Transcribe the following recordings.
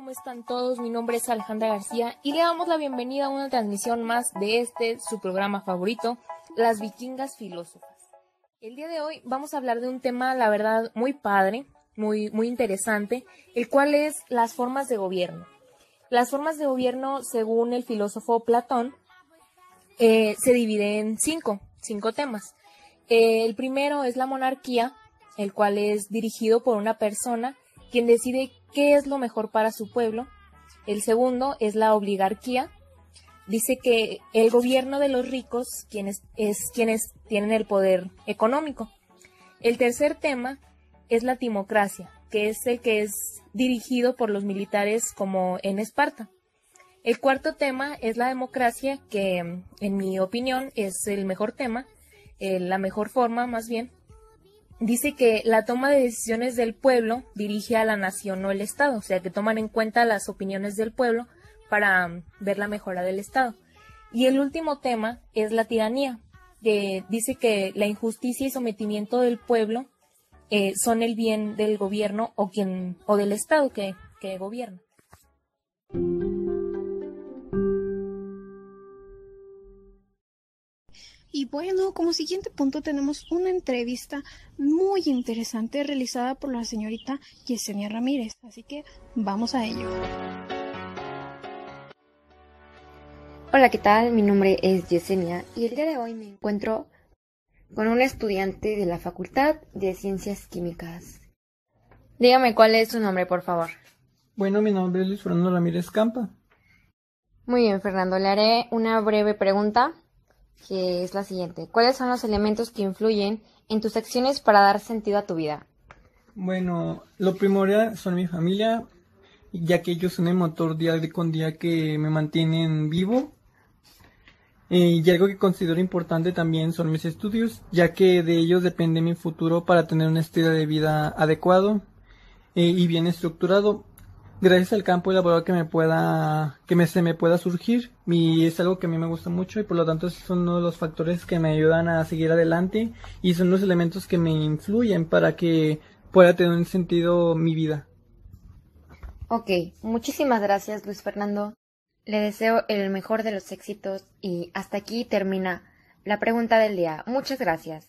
¿Cómo están todos? Mi nombre es Alejandra García y le damos la bienvenida a una transmisión más de este, su programa favorito, Las Vikingas Filósofas. El día de hoy vamos a hablar de un tema, la verdad, muy padre, muy, muy interesante, el cual es las formas de gobierno. Las formas de gobierno, según el filósofo Platón, eh, se dividen en cinco, cinco temas. Eh, el primero es la monarquía, el cual es dirigido por una persona quien decide qué es lo mejor para su pueblo. El segundo es la oligarquía. Dice que el gobierno de los ricos quienes, es quienes tienen el poder económico. El tercer tema es la timocracia, que es el que es dirigido por los militares como en Esparta. El cuarto tema es la democracia, que en mi opinión es el mejor tema, eh, la mejor forma más bien, dice que la toma de decisiones del pueblo dirige a la nación, no el Estado, o sea, que toman en cuenta las opiniones del pueblo para um, ver la mejora del Estado. Y el último tema es la tiranía, que dice que la injusticia y sometimiento del pueblo eh, son el bien del gobierno o, quien, o del Estado que, que gobierna. Y bueno, como siguiente punto tenemos una entrevista muy interesante realizada por la señorita Yesenia Ramírez. Así que vamos a ello. Hola, ¿qué tal? Mi nombre es Yesenia y el día de hoy me encuentro con un estudiante de la Facultad de Ciencias Químicas. Dígame cuál es su nombre, por favor. Bueno, mi nombre es Luis Fernando Ramírez Campa. Muy bien, Fernando. Le haré una breve pregunta que es la siguiente. ¿Cuáles son los elementos que influyen en tus acciones para dar sentido a tu vida? Bueno, lo primordial son mi familia, ya que ellos son el motor día con día que me mantienen vivo. Eh, y algo que considero importante también son mis estudios, ya que de ellos depende mi futuro para tener un estilo de vida adecuado eh, y bien estructurado gracias al campo laboral que me pueda, que me, se me pueda surgir. Y es algo que a mí me gusta mucho y por lo tanto son uno de los factores que me ayudan a seguir adelante y son los elementos que me influyen para que pueda tener un sentido mi vida. Ok, muchísimas gracias Luis Fernando. Le deseo el mejor de los éxitos y hasta aquí termina la pregunta del día. Muchas gracias.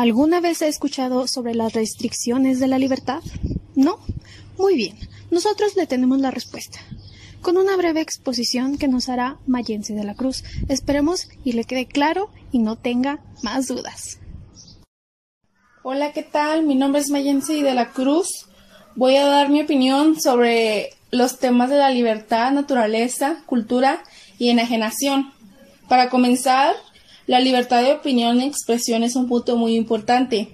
¿Alguna vez he escuchado sobre las restricciones de la libertad? ¿No? Muy bien. Nosotros le tenemos la respuesta. Con una breve exposición que nos hará Mayense de la Cruz. Esperemos y le quede claro y no tenga más dudas. Hola, ¿qué tal? Mi nombre es Mayense de la Cruz. Voy a dar mi opinión sobre los temas de la libertad, naturaleza, cultura y enajenación. Para comenzar, la libertad de opinión y expresión es un punto muy importante,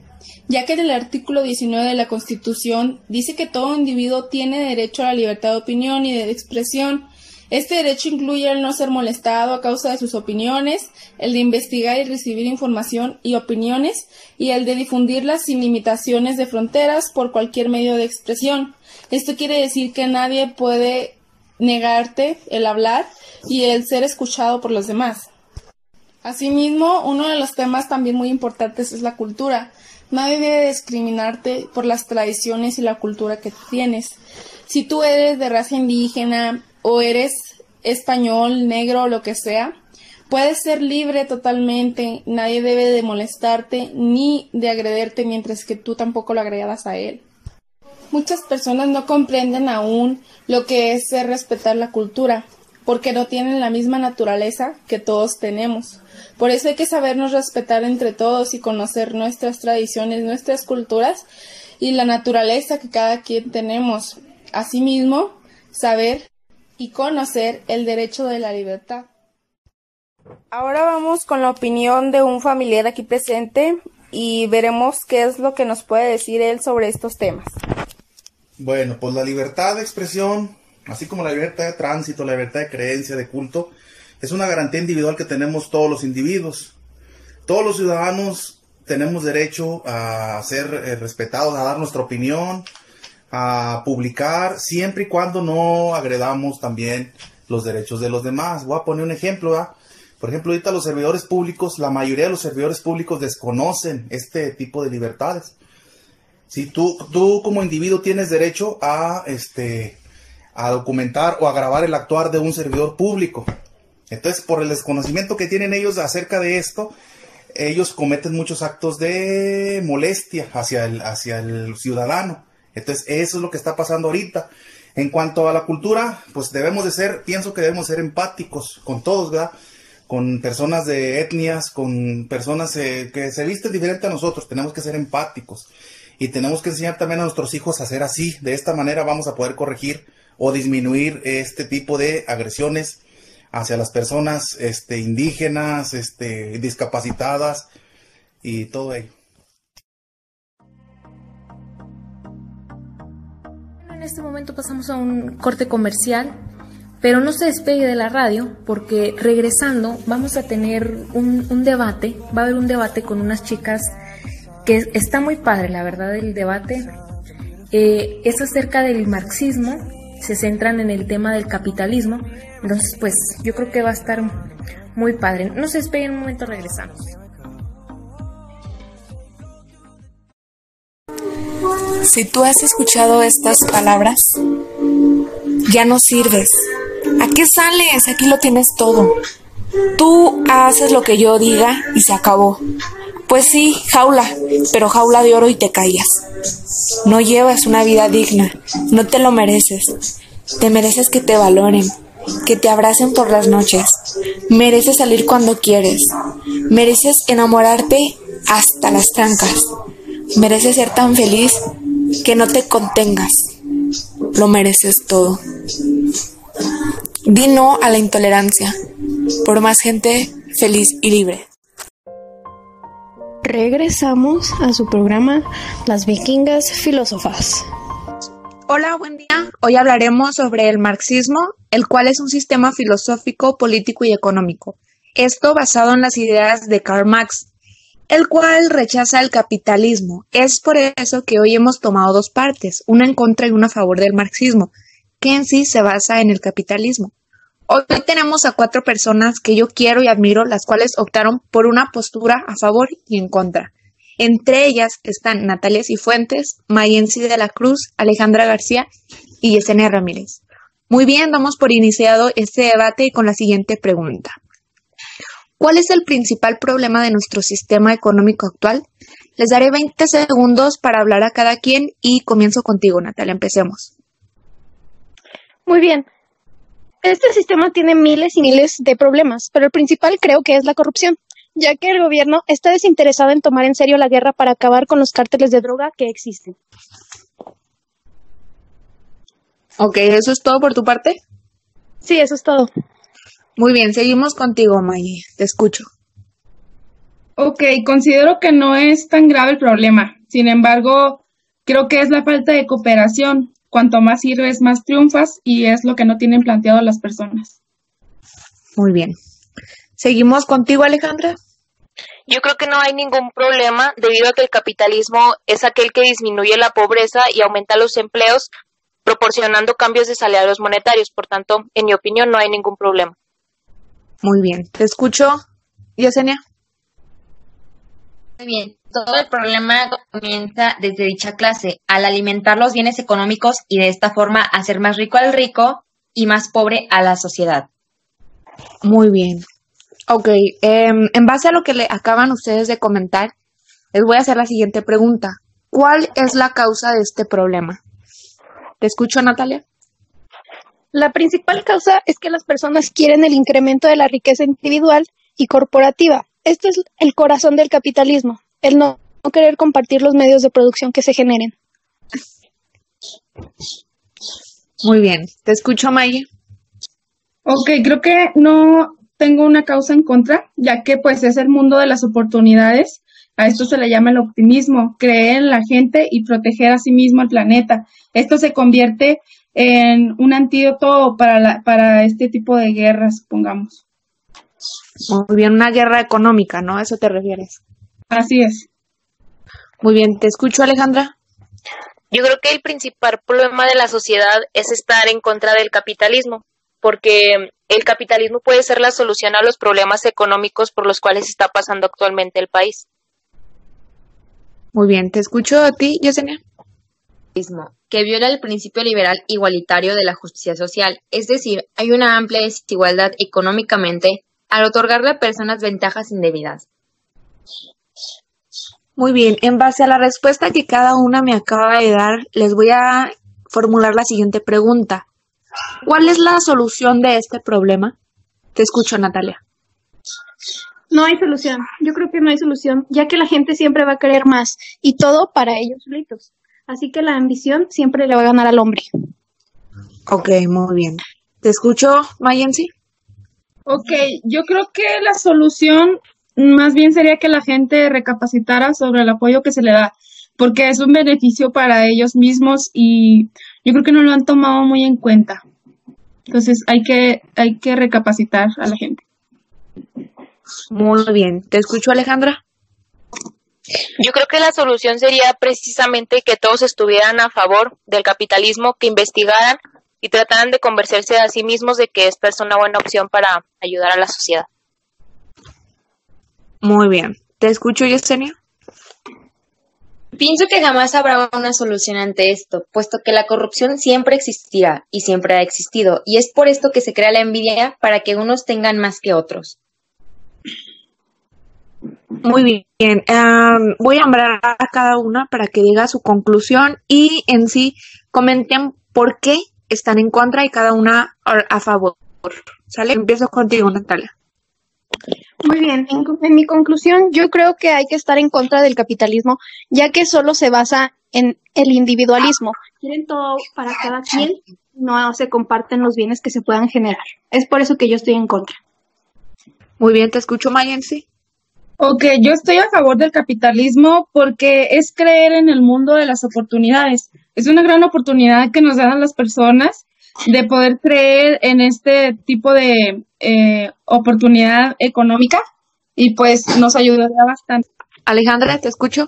ya que el artículo 19 de la Constitución dice que todo individuo tiene derecho a la libertad de opinión y de expresión. Este derecho incluye el no ser molestado a causa de sus opiniones, el de investigar y recibir información y opiniones, y el de difundirlas sin limitaciones de fronteras por cualquier medio de expresión. Esto quiere decir que nadie puede negarte el hablar y el ser escuchado por los demás. Asimismo, uno de los temas también muy importantes es la cultura. Nadie debe discriminarte por las tradiciones y la cultura que tienes. Si tú eres de raza indígena o eres español, negro o lo que sea, puedes ser libre totalmente. Nadie debe de molestarte ni de agrederte mientras que tú tampoco lo agredas a él. Muchas personas no comprenden aún lo que es ser respetar la cultura, porque no tienen la misma naturaleza que todos tenemos. Por eso hay que sabernos respetar entre todos y conocer nuestras tradiciones, nuestras culturas y la naturaleza que cada quien tenemos. Asimismo, saber y conocer el derecho de la libertad. Ahora vamos con la opinión de un familiar aquí presente y veremos qué es lo que nos puede decir él sobre estos temas. Bueno, pues la libertad de expresión, así como la libertad de tránsito, la libertad de creencia, de culto, es una garantía individual que tenemos todos los individuos. Todos los ciudadanos tenemos derecho a ser eh, respetados, a dar nuestra opinión, a publicar, siempre y cuando no agredamos también los derechos de los demás. Voy a poner un ejemplo. Por ejemplo, ahorita los servidores públicos, la mayoría de los servidores públicos desconocen este tipo de libertades. Si tú, tú como individuo tienes derecho a, este, a documentar o a grabar el actuar de un servidor público. Entonces, por el desconocimiento que tienen ellos acerca de esto, ellos cometen muchos actos de molestia hacia el, hacia el ciudadano. Entonces, eso es lo que está pasando ahorita. En cuanto a la cultura, pues debemos de ser, pienso que debemos ser empáticos con todos, ¿verdad? Con personas de etnias, con personas eh, que se visten diferente a nosotros, tenemos que ser empáticos. Y tenemos que enseñar también a nuestros hijos a ser así. De esta manera vamos a poder corregir o disminuir este tipo de agresiones hacia las personas este, indígenas, este, discapacitadas y todo ello. En este momento pasamos a un corte comercial, pero no se despegue de la radio porque regresando vamos a tener un, debate, va a haber un debate con unas chicas que está muy padre, la verdad, el debate. Eh, es acerca del marxismo se centran en el tema del capitalismo. Entonces, pues yo creo que va a estar muy padre. No se esperen un momento, regresamos. Si tú has escuchado estas palabras, ya no sirves. ¿A qué sales? Aquí lo tienes todo. Tú haces lo que yo diga y se acabó. Pues sí, jaula, pero jaula de oro y te callas. No llevas una vida digna, no te lo mereces. Te mereces que te valoren, que te abracen por las noches. Mereces salir cuando quieres. Mereces enamorarte hasta las trancas. Mereces ser tan feliz que no te contengas. Lo mereces todo. Di no a la intolerancia por más gente feliz y libre. Regresamos a su programa Las Vikingas Filósofas. Hola, buen día. Hoy hablaremos sobre el marxismo, el cual es un sistema filosófico, político y económico. Esto basado en las ideas de Karl Marx, el cual rechaza el capitalismo. Es por eso que hoy hemos tomado dos partes, una en contra y una a favor del marxismo, que en sí se basa en el capitalismo. Hoy tenemos a cuatro personas que yo quiero y admiro, las cuales optaron por una postura a favor y en contra. Entre ellas están Natalia Cifuentes, Mayensi de la Cruz, Alejandra García y Yesenia Ramírez. Muy bien, damos por iniciado este debate con la siguiente pregunta. ¿Cuál es el principal problema de nuestro sistema económico actual? Les daré 20 segundos para hablar a cada quien y comienzo contigo, Natalia. Empecemos. Muy bien, este sistema tiene miles y miles de problemas, pero el principal creo que es la corrupción, ya que el gobierno está desinteresado en tomar en serio la guerra para acabar con los cárteles de droga que existen. Ok, ¿eso es todo por tu parte? Sí, eso es todo. Muy bien, seguimos contigo, Maye. Te escucho. Ok, considero que no es tan grave el problema. Sin embargo, creo que es la falta de cooperación cuanto más sirves, más triunfas y es lo que no tienen planteado las personas. Muy bien. ¿Seguimos contigo, Alejandra? Yo creo que no hay ningún problema debido a que el capitalismo es aquel que disminuye la pobreza y aumenta los empleos proporcionando cambios de salarios monetarios. Por tanto, en mi opinión, no hay ningún problema. Muy bien. Te escucho, Yesenia. Muy bien, todo el problema comienza desde dicha clase, al alimentar los bienes económicos y de esta forma hacer más rico al rico y más pobre a la sociedad. Muy bien. Ok, em, en base a lo que le acaban ustedes de comentar, les voy a hacer la siguiente pregunta. ¿Cuál es la causa de este problema? ¿Te escucho, Natalia? La principal causa es que las personas quieren el incremento de la riqueza individual y corporativa, esto es el corazón del capitalismo, el no, querer compartir los medios de producción que se generen. Muy bien, te escucho, Maye. Ok, creo que no tengo una causa en contra, ya que pues es el mundo de las oportunidades. A esto se le llama el optimismo, creer en la gente y proteger a sí mismo al planeta. Esto se convierte en un antídoto para, para este tipo de guerras, supongamos. Muy bien, una guerra económica, ¿no? ¿A eso te refieres? Así es. Muy bien, te escucho, Alejandra. Yo creo que el principal problema de la sociedad es estar en contra del capitalismo, porque el capitalismo puede ser la solución a los problemas económicos por los cuales está pasando actualmente el país. Muy bien, te escucho a ti, Yesenia. que viola el principio liberal igualitario de la justicia social, es decir, hay una amplia desigualdad económicamente al otorgarle a personas ventajas indebidas. Muy bien, en base a la respuesta que cada una me acaba de dar, les voy a formular la siguiente pregunta. ¿Cuál es la solución de este problema? Te escucho, Natalia. No hay solución. Yo creo que no hay solución, ya que la gente siempre va a querer más y todo para ellos solitos. Así que la ambición siempre le va a ganar al hombre. Ok, muy bien. Te escucho, Mayensi. Ok, yo creo que la solución más bien sería que la gente recapacitara sobre el apoyo que se le da, porque es un beneficio para ellos mismos y yo creo que no lo han tomado muy en cuenta. Entonces hay que, hay que recapacitar a la gente. Muy bien. ¿Te escucho, Alejandra? Yo creo que la solución sería precisamente que todos estuvieran a favor del capitalismo, que investigaran y trataran de convencerse a sí mismos de que esta es una buena opción para ayudar a la sociedad. Muy bien. ¿Te escucho, Yesenia? Pienso que jamás habrá una solución ante esto, puesto que la corrupción siempre existirá y siempre ha existido, y es por esto que se crea la envidia para que unos tengan más que otros. Muy bien. Voy a nombrar a cada una para que diga su conclusión y en sí comenten por qué están en contra y cada una a, a favor. ¿Sale? Empiezo contigo, Natalia. Muy bien, en, en mi conclusión, yo creo que hay que estar en contra del capitalismo, ya que solo se basa en el individualismo. Quieren todo para cada quien, no se comparten los bienes que se puedan generar. Es por eso que yo estoy en contra. Muy bien, te escucho, Mayensi. Ok, yo estoy a favor del capitalismo porque es creer en el mundo de las oportunidades. Es una gran oportunidad que nos dan las personas de poder creer en este tipo de eh, oportunidad económica y pues nos ayudaría bastante. Alejandra, te escucho.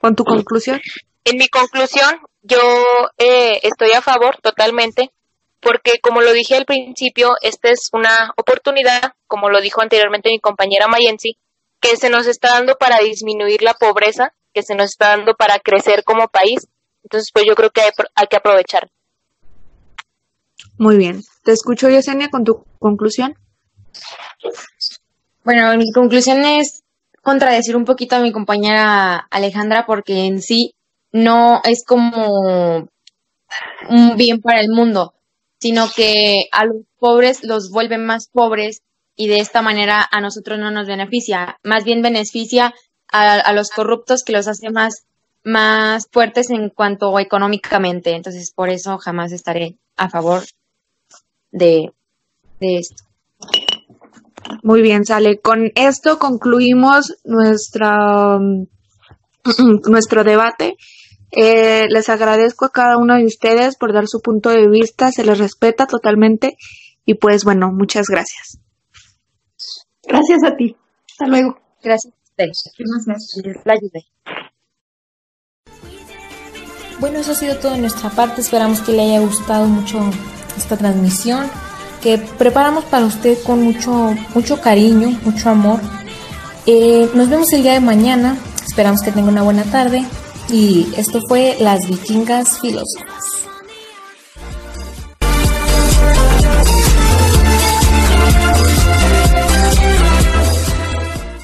Con tu conclusión. En mi conclusión, yo eh, estoy a favor totalmente, porque como lo dije al principio, esta es una oportunidad, como lo dijo anteriormente mi compañera Mayensi, que se nos está dando para disminuir la pobreza, que se nos está dando para crecer como país. Entonces, pues yo creo que hay, hay que aprovechar. Muy bien. Te escucho, Yesenia, con tu conclusión. Bueno, mi conclusión es contradecir un poquito a mi compañera Alejandra porque en sí no es como un bien para el mundo, sino que a los pobres los vuelve más pobres y de esta manera a nosotros no nos beneficia, más bien beneficia a, a los corruptos que los hace más, más fuertes en cuanto económicamente. Entonces, por eso jamás estaré a favor de, de esto. Muy bien, sale. Con esto concluimos nuestra, nuestro debate. Eh, les agradezco a cada uno de ustedes por dar su punto de vista, se les respeta totalmente y pues bueno, muchas gracias. Gracias a ti. Hasta luego. Gracias a ustedes. Ayude. Bueno, eso ha sido todo de nuestra parte. Esperamos que le haya gustado mucho esta transmisión que preparamos para usted con mucho, mucho cariño, mucho amor. Eh, nos vemos el día de mañana. Esperamos que tenga una buena tarde. Y esto fue Las Vikingas Filósofas.